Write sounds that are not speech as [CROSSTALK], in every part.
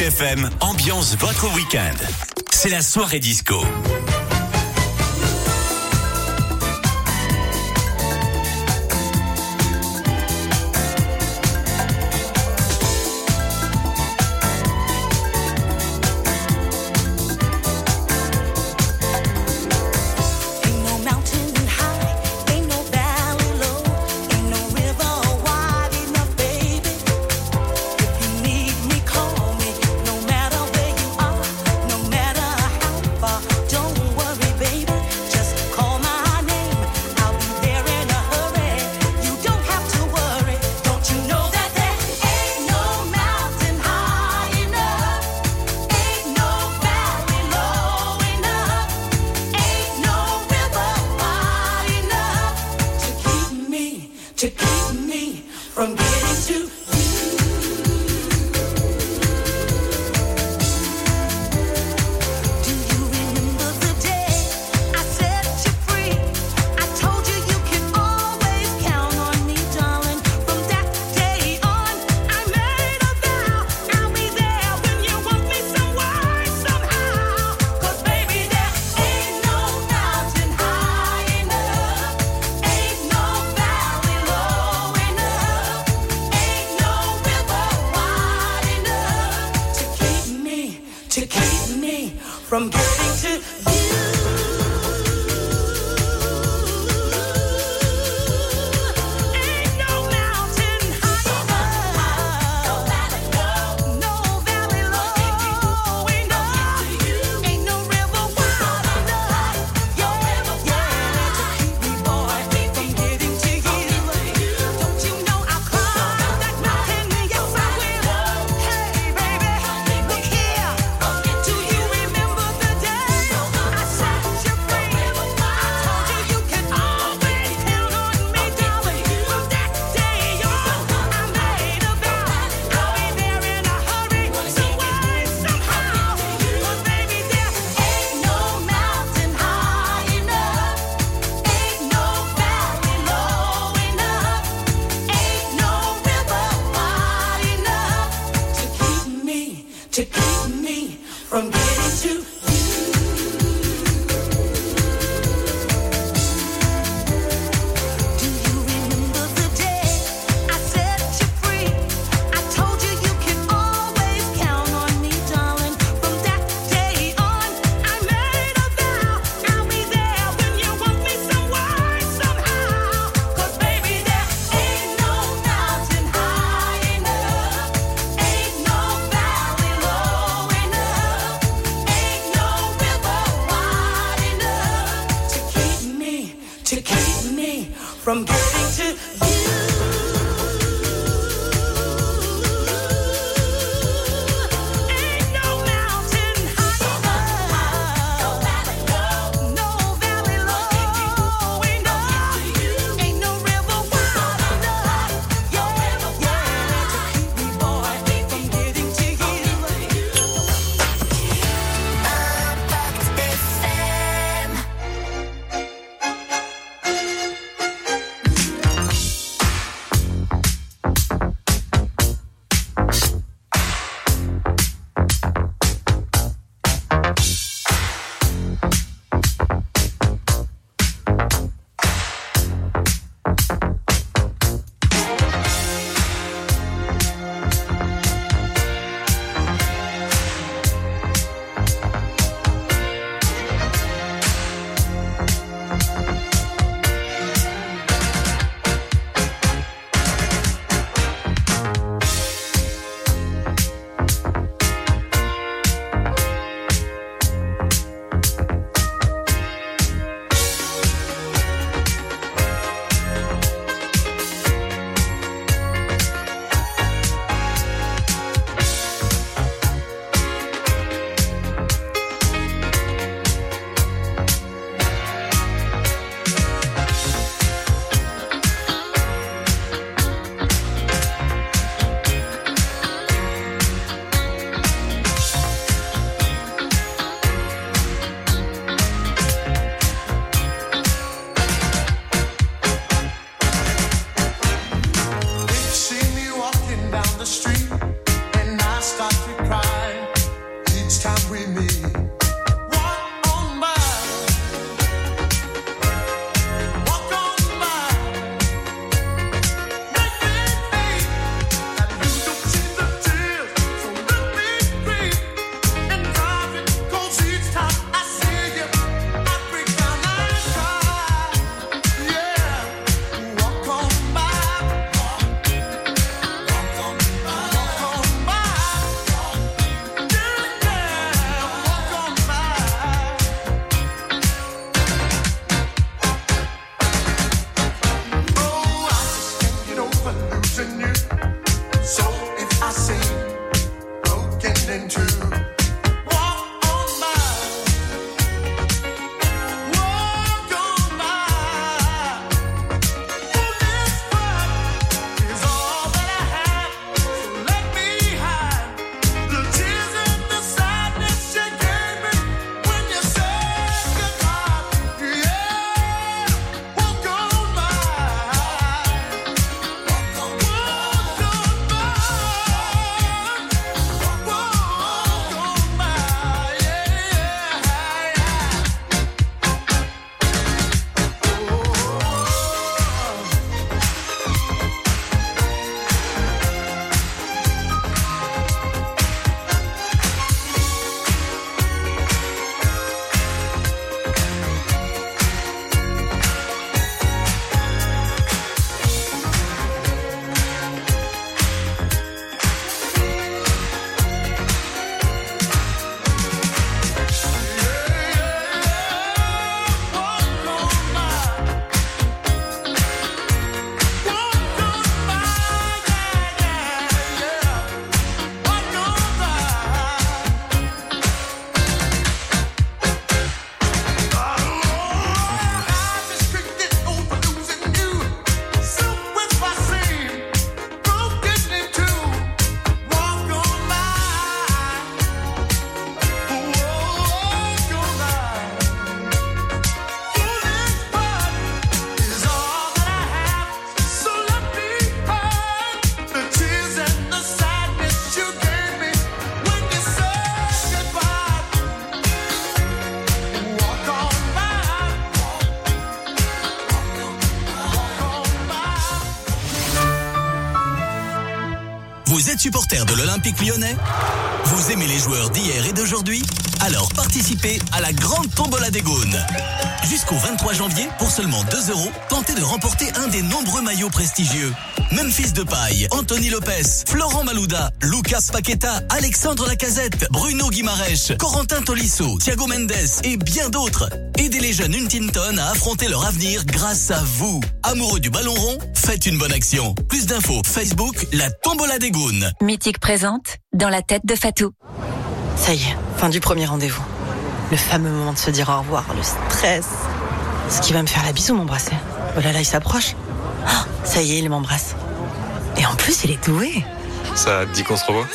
FM ambiance votre week-end. C'est la soirée disco. Vous aimez les joueurs d'hier et d'aujourd'hui Alors participez à la grande tombola des Gaunes. Jusqu'au 23 janvier, pour seulement 2 euros, tentez de remporter un des nombreux maillots prestigieux. Memphis Paille, Anthony Lopez, Florent Malouda, Lucas Paqueta, Alexandre Lacazette, Bruno Guimarèche, Corentin Tolisso, Thiago Mendes et bien d'autres. Aidez les jeunes Huntington à affronter leur avenir grâce à vous. Amoureux du ballon rond, faites une bonne action. Plus d'infos, Facebook, la tombola des Gaunes. Mythique présente, dans la tête de Fatou. Ça y est, fin du premier rendez-vous. Le fameux moment de se dire au revoir, le stress. Ce qui va me faire la bisou m'embrasser. Oh là là, il s'approche. Ah, ça y est, il m'embrasse. Et en plus, il est doué. Ça dit qu'on se revoit?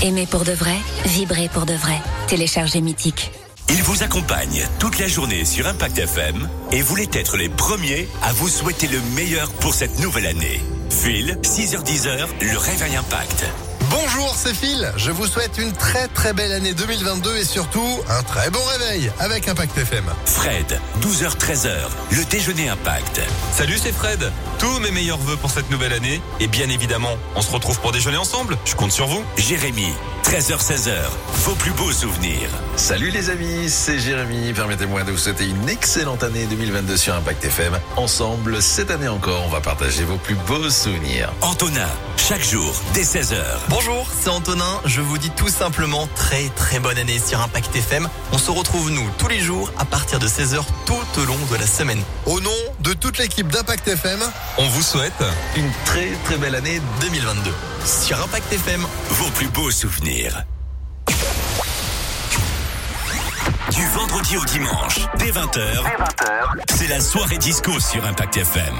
Aimer pour de vrai, vibrer pour de vrai. Téléchargez Mythique. Il vous accompagne toute la journée sur Impact FM et voulait être les premiers à vous souhaiter le meilleur pour cette nouvelle année. Phil, 6h10, le réveil Impact. Bonjour, c'est Phil. Je vous souhaite une très très belle année 2022 et surtout un très bon réveil avec Impact FM. Fred, 12h-13h, le déjeuner Impact. Salut, c'est Fred. Tous mes meilleurs voeux pour cette nouvelle année. Et bien évidemment, on se retrouve pour déjeuner ensemble. Je compte sur vous. Jérémy, 13h-16h, vos plus beaux souvenirs. Salut les amis, c'est Jérémy. Permettez-moi de vous souhaiter une excellente année 2022 sur Impact FM. Ensemble, cette année encore, on va partager vos plus beaux souvenirs. Antonin, chaque jour, dès 16h. Bonjour, c'est Antonin. Je vous dis tout simplement très très bonne année sur Impact FM. On se retrouve nous tous les jours à partir de 16h tout au long de la semaine. Au nom de toute l'équipe d'Impact FM, On vous souhaite une très très belle année 2022 sur Impact FM. Vos plus beaux souvenirs. Du vendredi au dimanche, dès 20h, c'est la soirée disco sur Impact FM.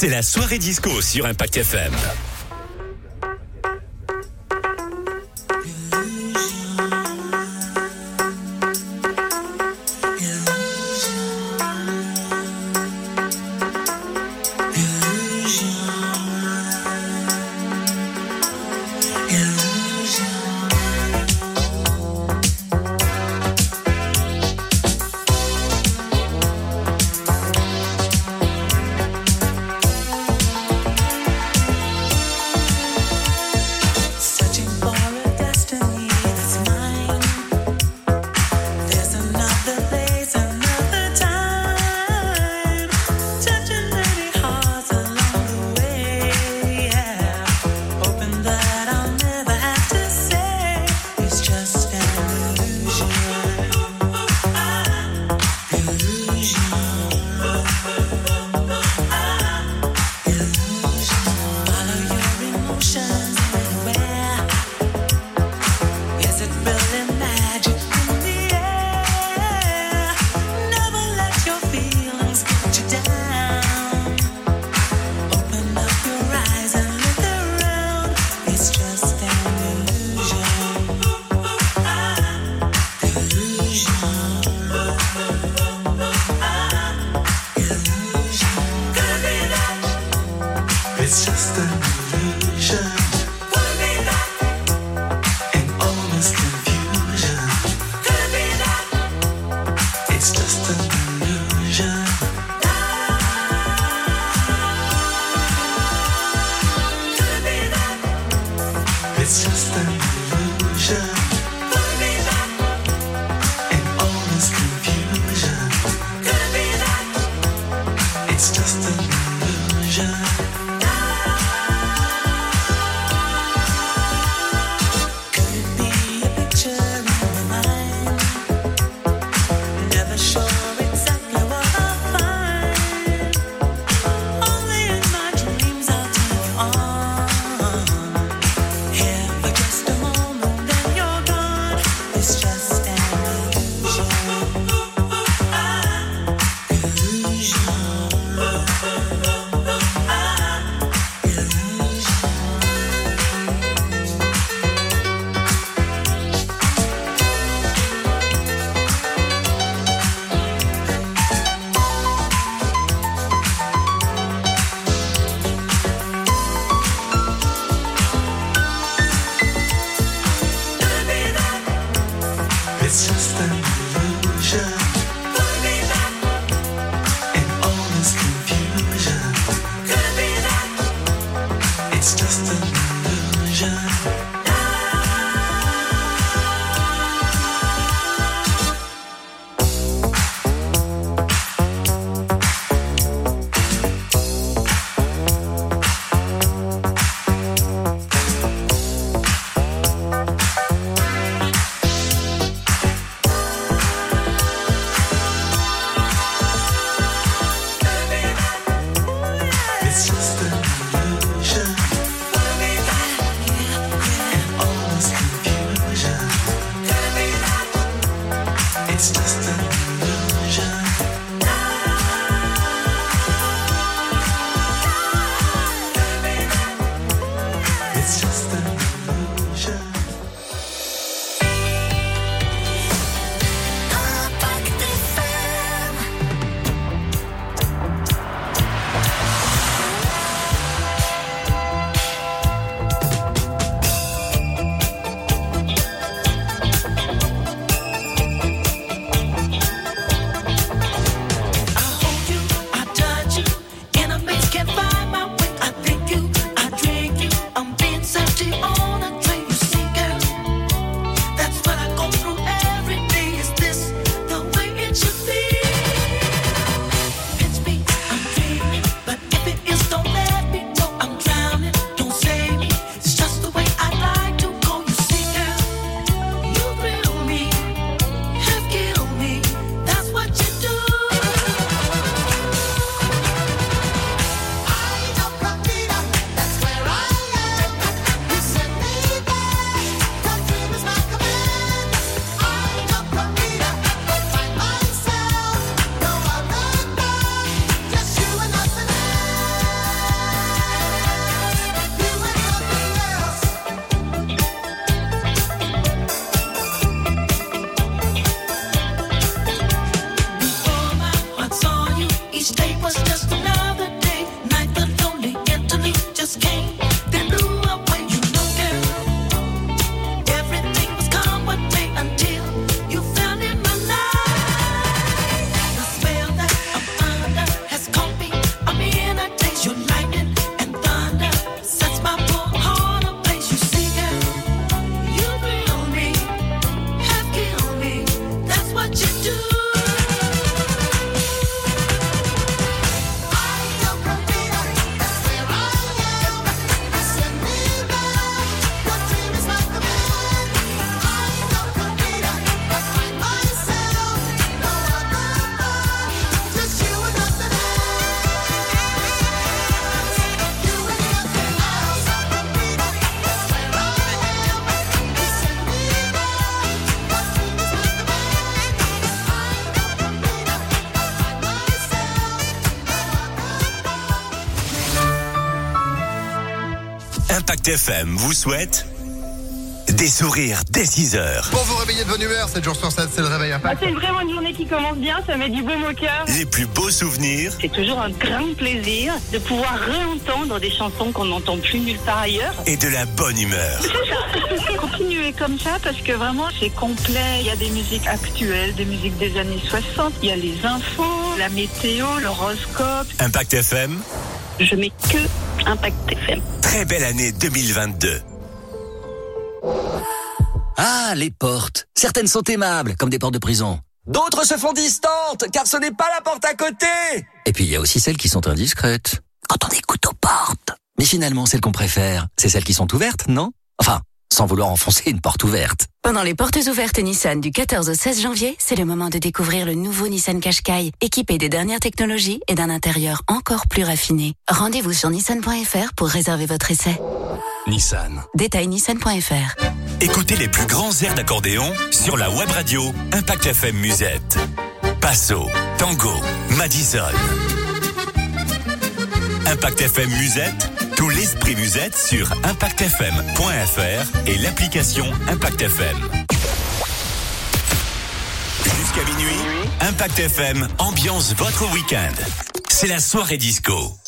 C'est la soirée disco sur Impact FM. Impact FM vous souhaite des sourires dès 6 heures. Pour vous réveiller de bonne humeur, 7 jours sur 7, c'est le réveil Ah, impact. c'est vraiment une journée qui commence bien, ça met du baume au cœur. Les plus beaux souvenirs C'est toujours un grand plaisir de pouvoir réentendre des chansons qu'on n'entend plus nulle part ailleurs. et de la bonne humeur. [LAUGHS] Continuez comme ça parce que vraiment c'est complet. Il y a des musiques actuelles, des musiques des années 60. Il y a les infos, la météo, l'horoscope. Impact FM, Je mets que Impact FM. très belle année 2022. Ah, les portes. Certaines sont aimables, comme des portes de prison. D'autres se font distantes, car ce n'est pas la porte à côté. Et puis il y a aussi celles qui sont indiscrètes. Quand on écoute aux portes. Mais finalement, celles qu'on préfère, c'est celles qui sont ouvertes, non? Enfin, sans vouloir enfoncer une porte ouverte. Pendant les portes ouvertes Nissan du 14 au 16 janvier, c'est le moment de découvrir le nouveau Nissan Qashqai, équipé des dernières technologies et d'un intérieur encore plus raffiné. Rendez-vous sur nissan.fr pour réserver votre essai. Nissan. Détail nissan.fr. Écoutez les plus grands airs d'accordéon sur la web radio Impact FM Musette. Passo, Tango, Madison. Impact FM Musette, tout l'esprit musette sur impactfm.fr et l'application Impact FM. Jusqu'à minuit, Impact FM ambiance votre week-end. C'est la soirée disco.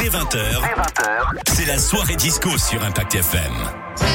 dès 20h, 20h. c'est la soirée disco sur Impact FM.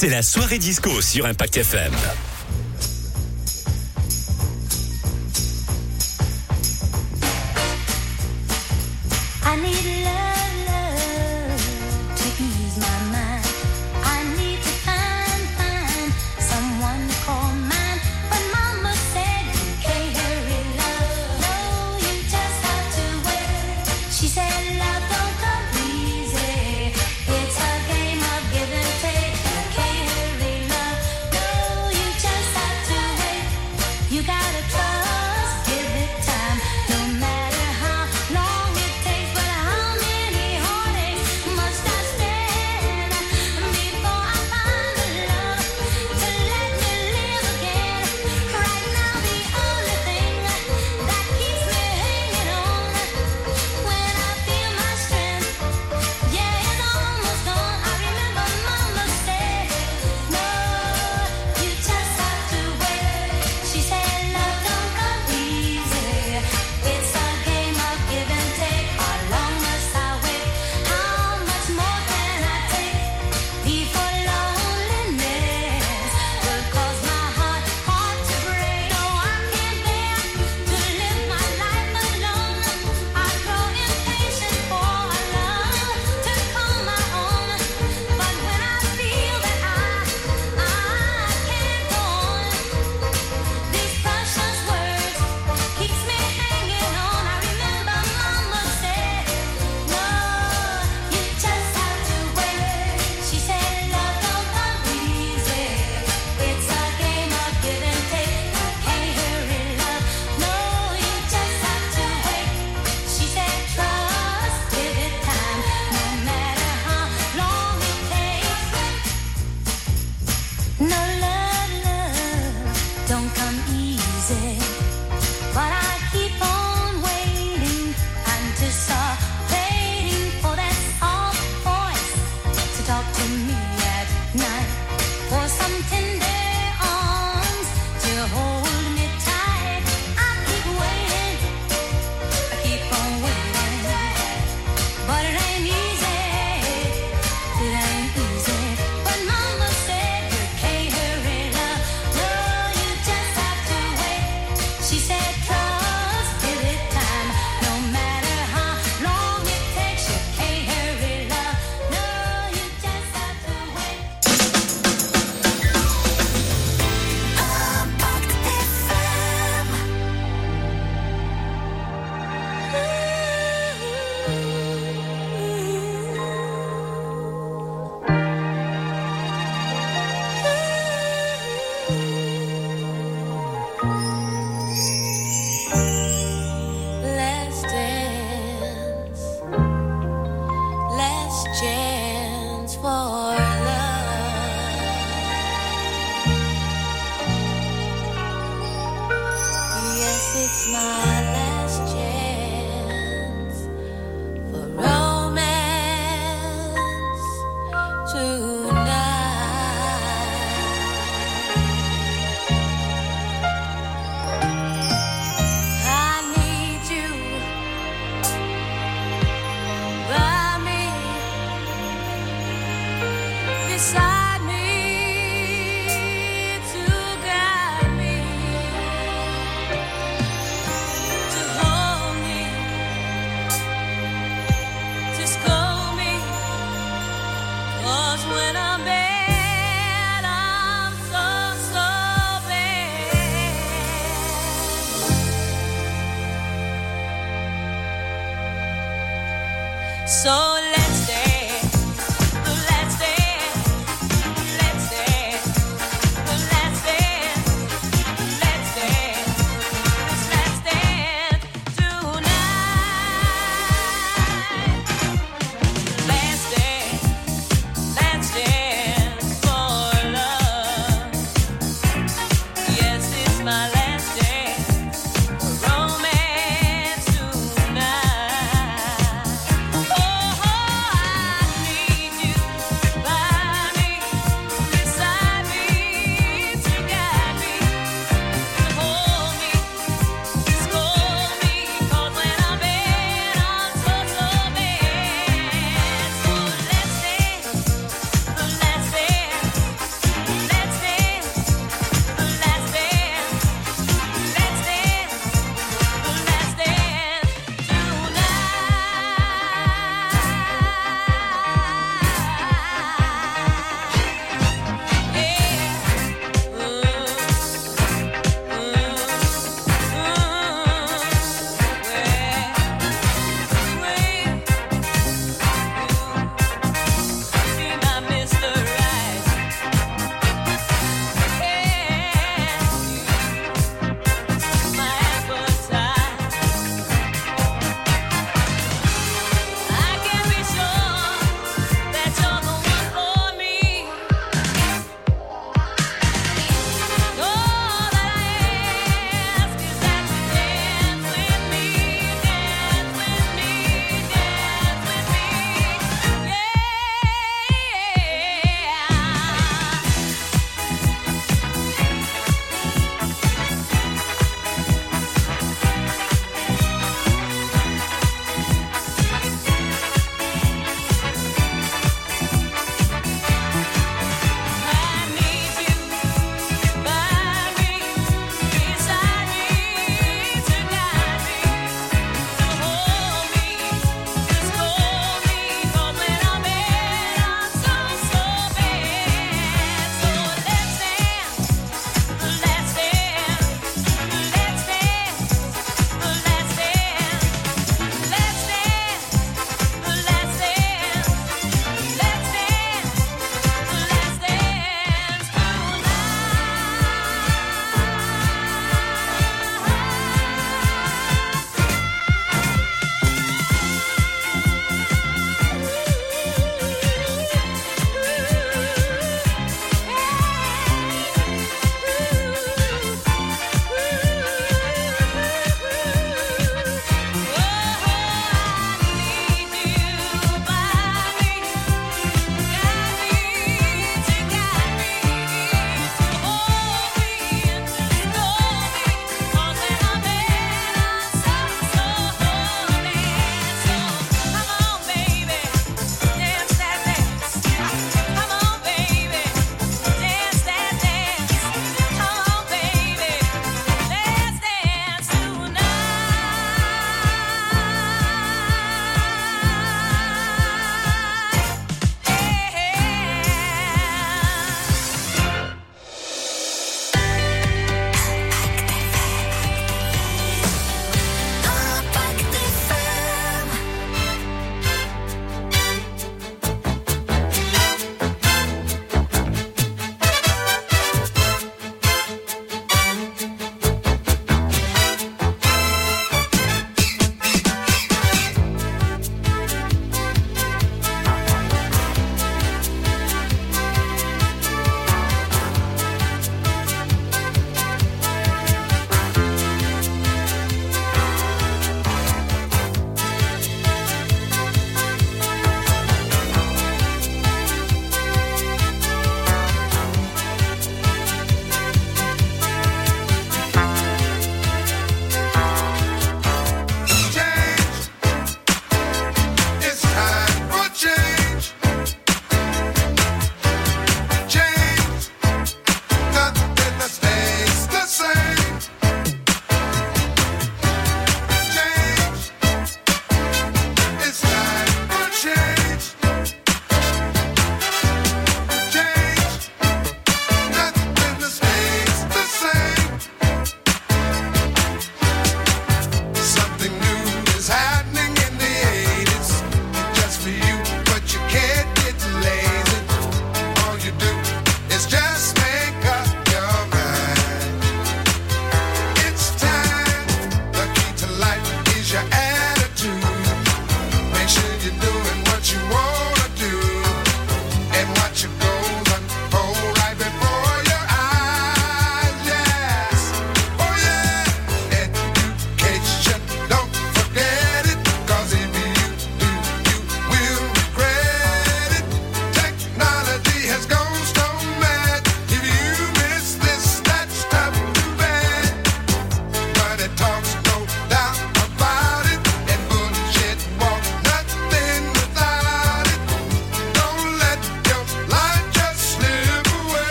C'est la soirée disco sur Impact FM.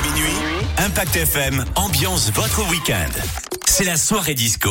Minuit, Impact FM ambiance votre week-end. C'est la soirée disco.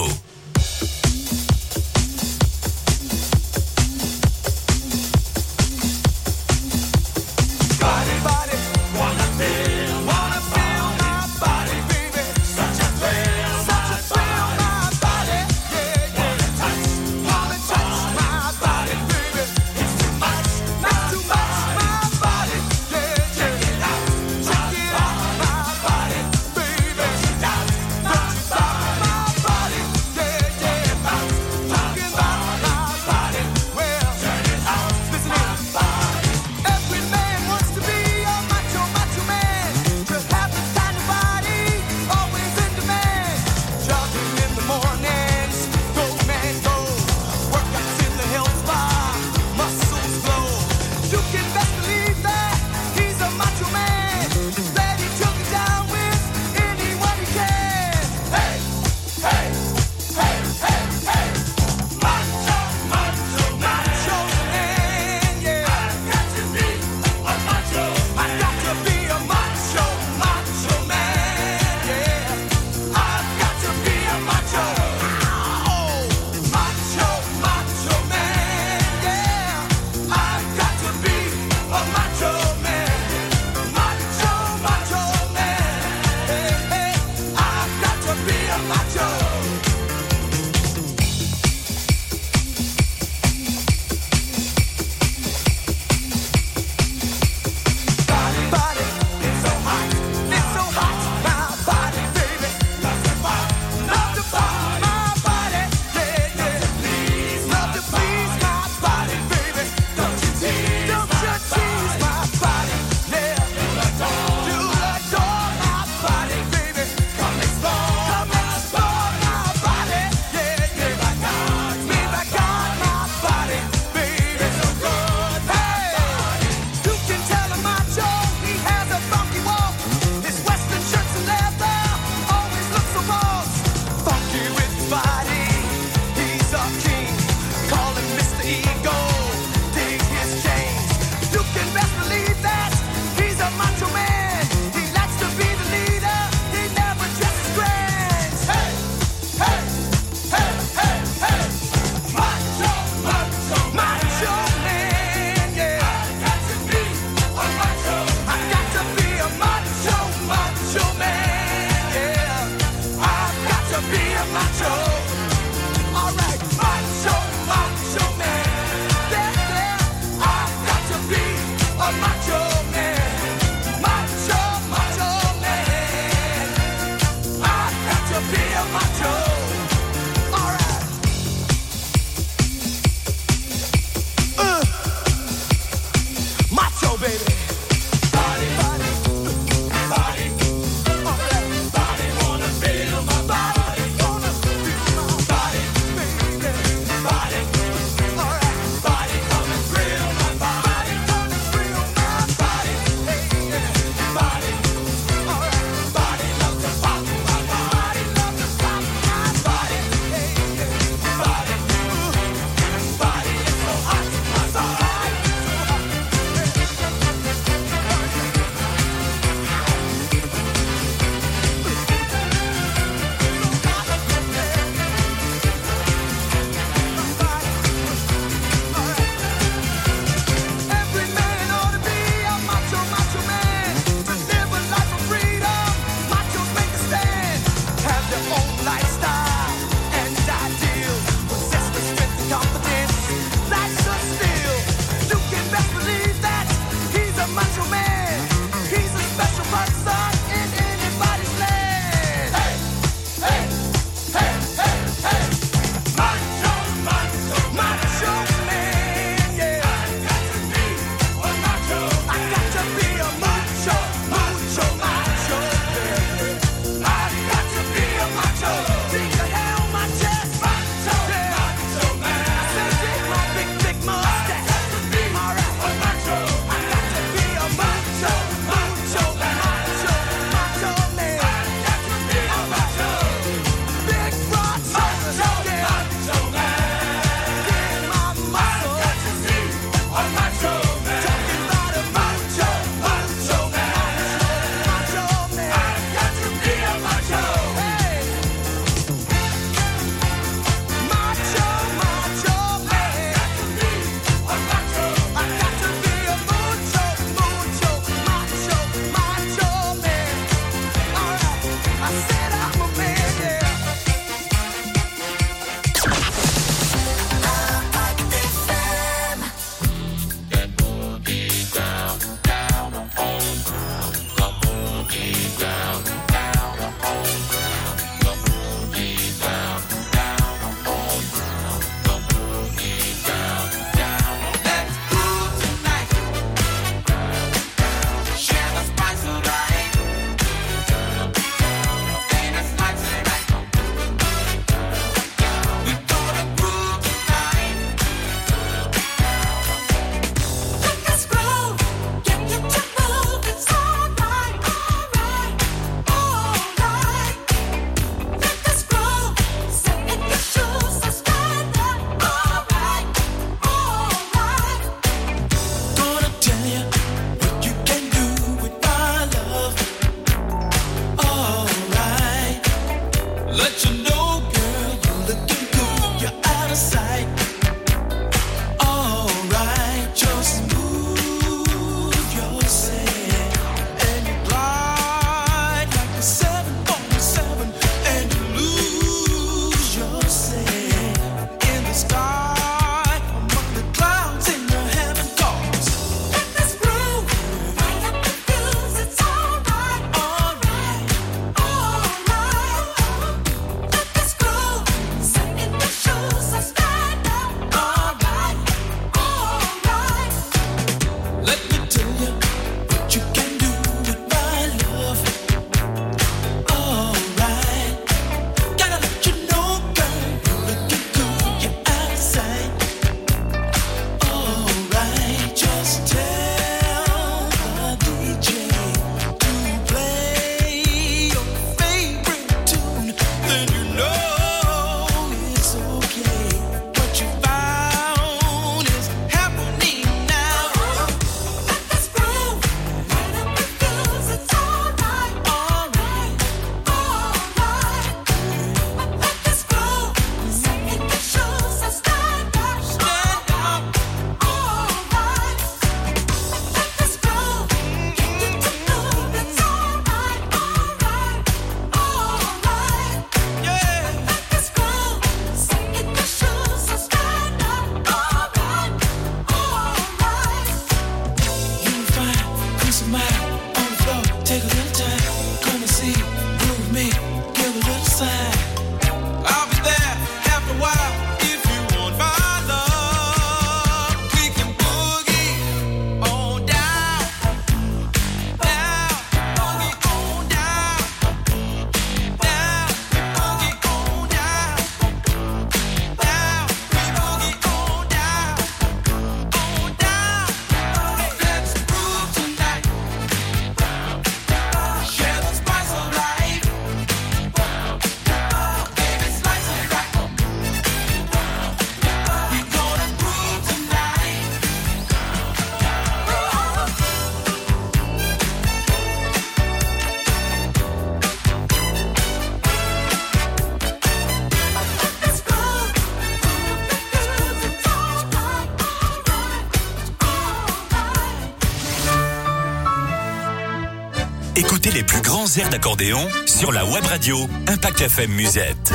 Les plus grands airs d'accordéon sur la web radio Impact FM Musette.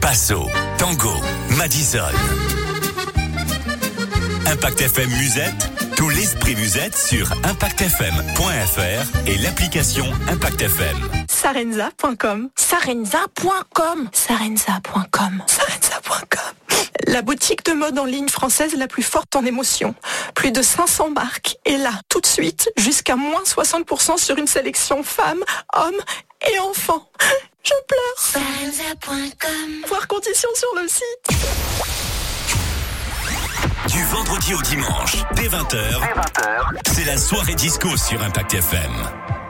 Passo, Tango, Madison. Impact FM Musette, tout l'esprit musette sur impactfm.fr et l'application Impact FM. Sarenza.com. Sarenza.com. Sarenza.com. Sarenza.com. La boutique en ligne française la plus forte en émotion. Plus de 500 marques. Et là, tout de suite, jusqu'à moins 60% sur une sélection femmes, hommes et enfants. Je pleure. Voir conditions sur le site. Du vendredi au dimanche, dès 20h, c'est la soirée disco sur Impact FM.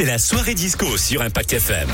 C'est la soirée disco sur Impact FM.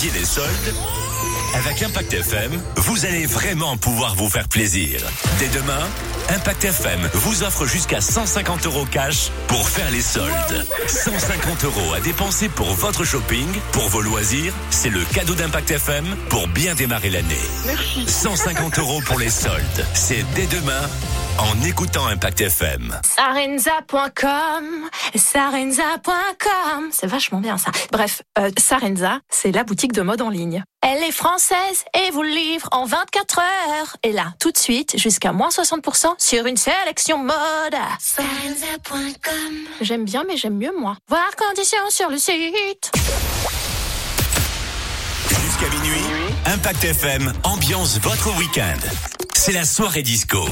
Des soldes Avec Impact FM, vous allez vraiment pouvoir vous faire plaisir. Dès demain, Impact FM vous offre jusqu'à 150 euros cash pour faire les soldes. 150 euros à dépenser pour votre shopping, pour vos loisirs. C'est le cadeau d'Impact FM pour bien démarrer l'année. 150 euros pour les soldes. C'est dès demain en écoutant Impact FM. Sarenza.com, sarenza.com, c'est vachement bien ça. Bref, euh, Sarenza, c'est la boutique de mode en ligne. Elle est française et vous livre en 24 heures. Et là, tout de suite, jusqu'à moins 60% sur une sélection mode. Sarenza.com. J'aime bien, mais j'aime mieux moi. Voir conditions sur le site. Jusqu'à minuit, Impact FM ambiance votre week-end. C'est la soirée disco.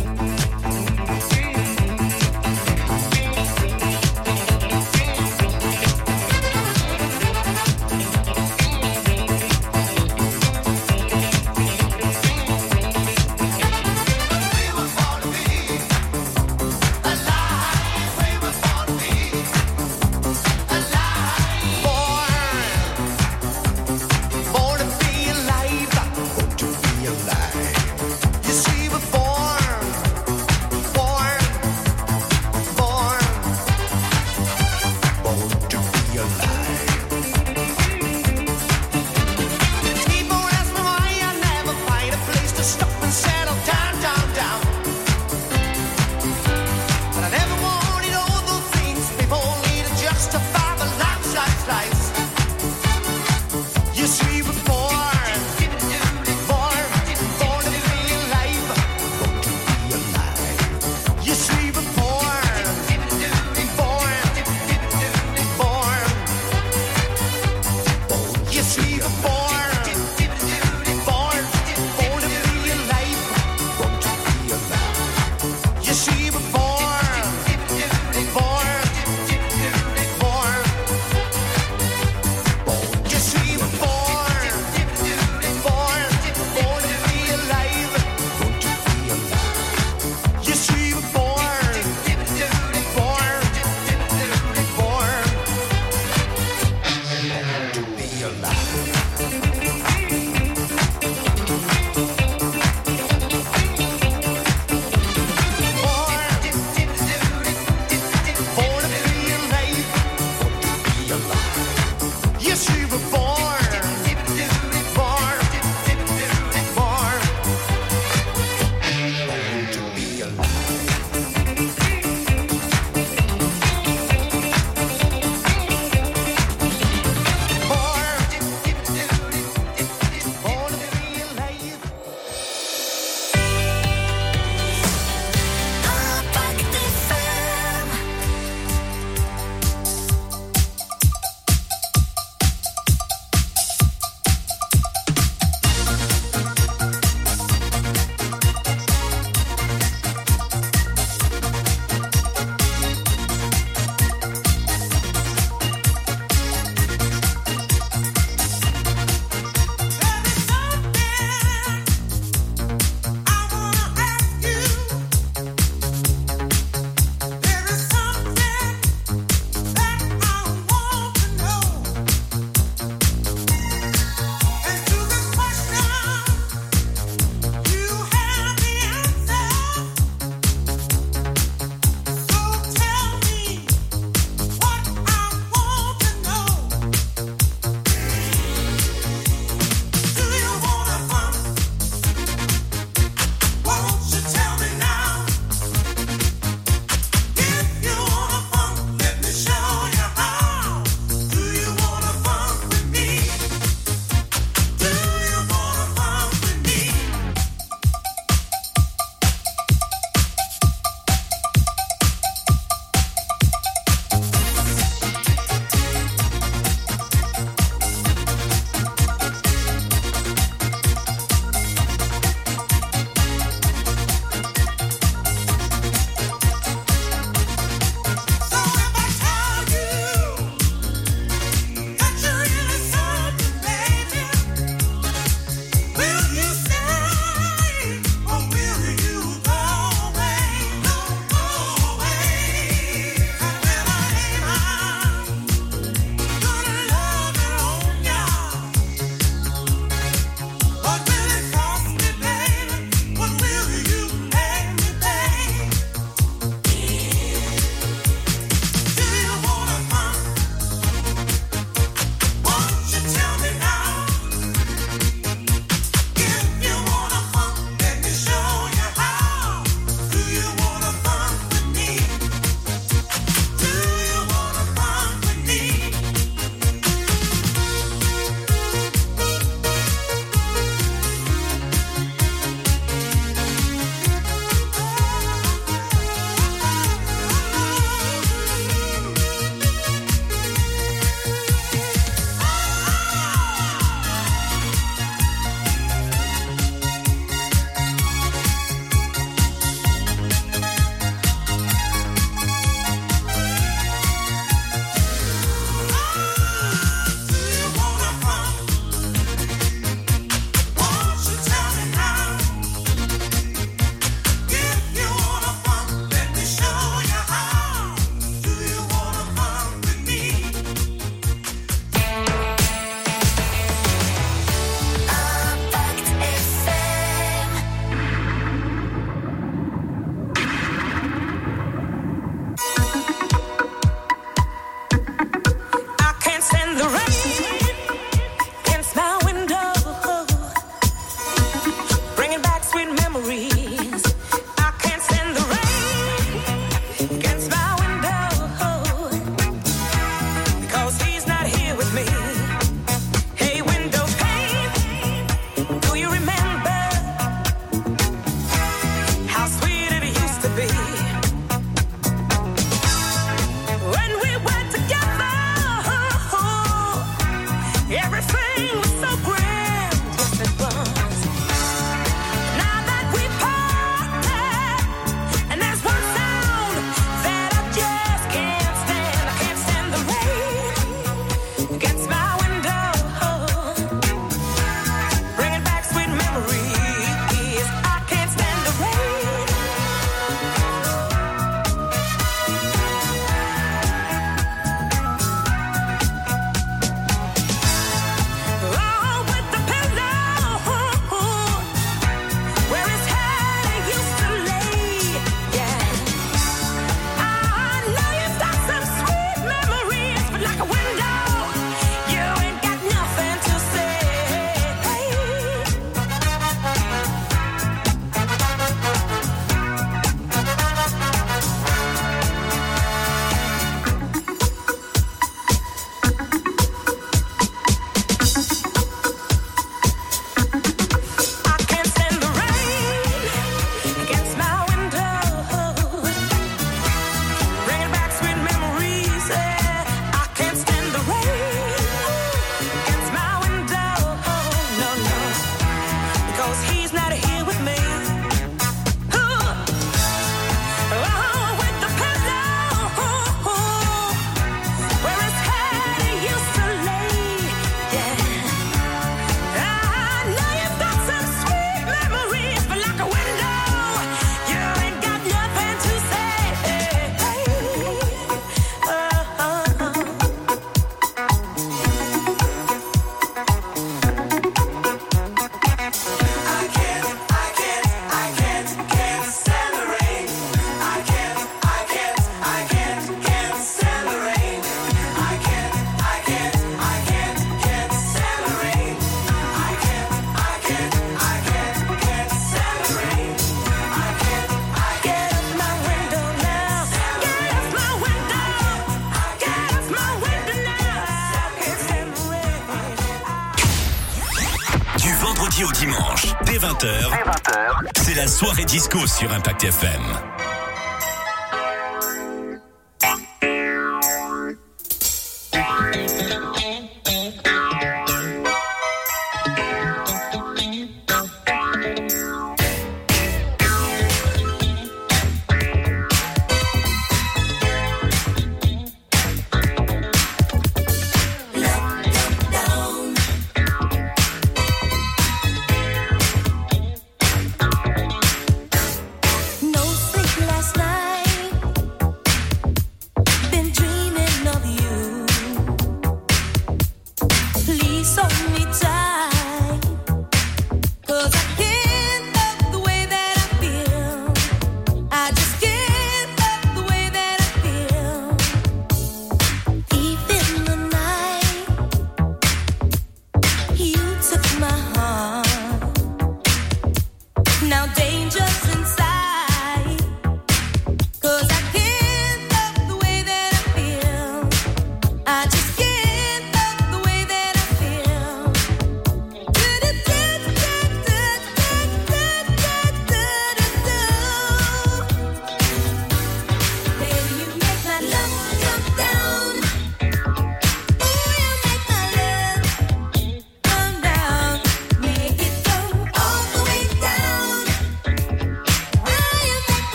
dès 20h, 20h. c'est la soirée disco sur Impact FM.